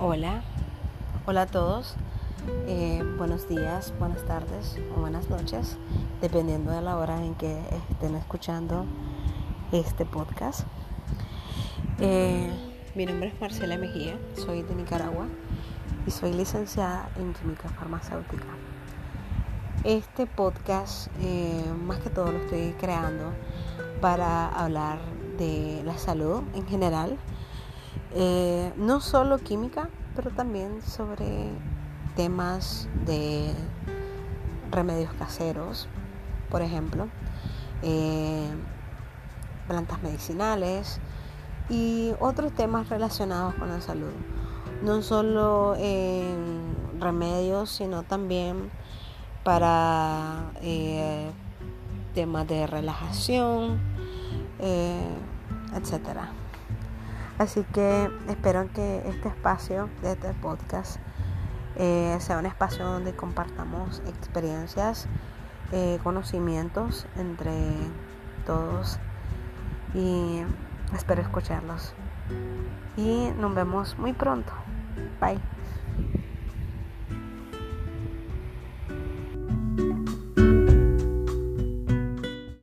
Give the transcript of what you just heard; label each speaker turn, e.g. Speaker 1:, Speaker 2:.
Speaker 1: Hola a todos, eh, buenos días, buenas tardes o buenas noches, dependiendo de la hora en que estén escuchando este podcast. Eh, mi nombre es Marcela Mejía, soy de Nicaragua y soy licenciada en química farmacéutica. Este podcast eh, más que todo lo estoy creando para hablar de la salud en general, no solo química, pero también sobre temas de remedios caseros, por ejemplo, eh, plantas medicinales y otros temas relacionados con la salud. No solo remedios, sino también para eh, temas de relajación, eh, etcétera. Así que espero que este espacio de este podcast eh, sea un espacio donde compartamos experiencias, eh, conocimientos entre todos y espero escucharlos. Y nos vemos muy pronto. Bye.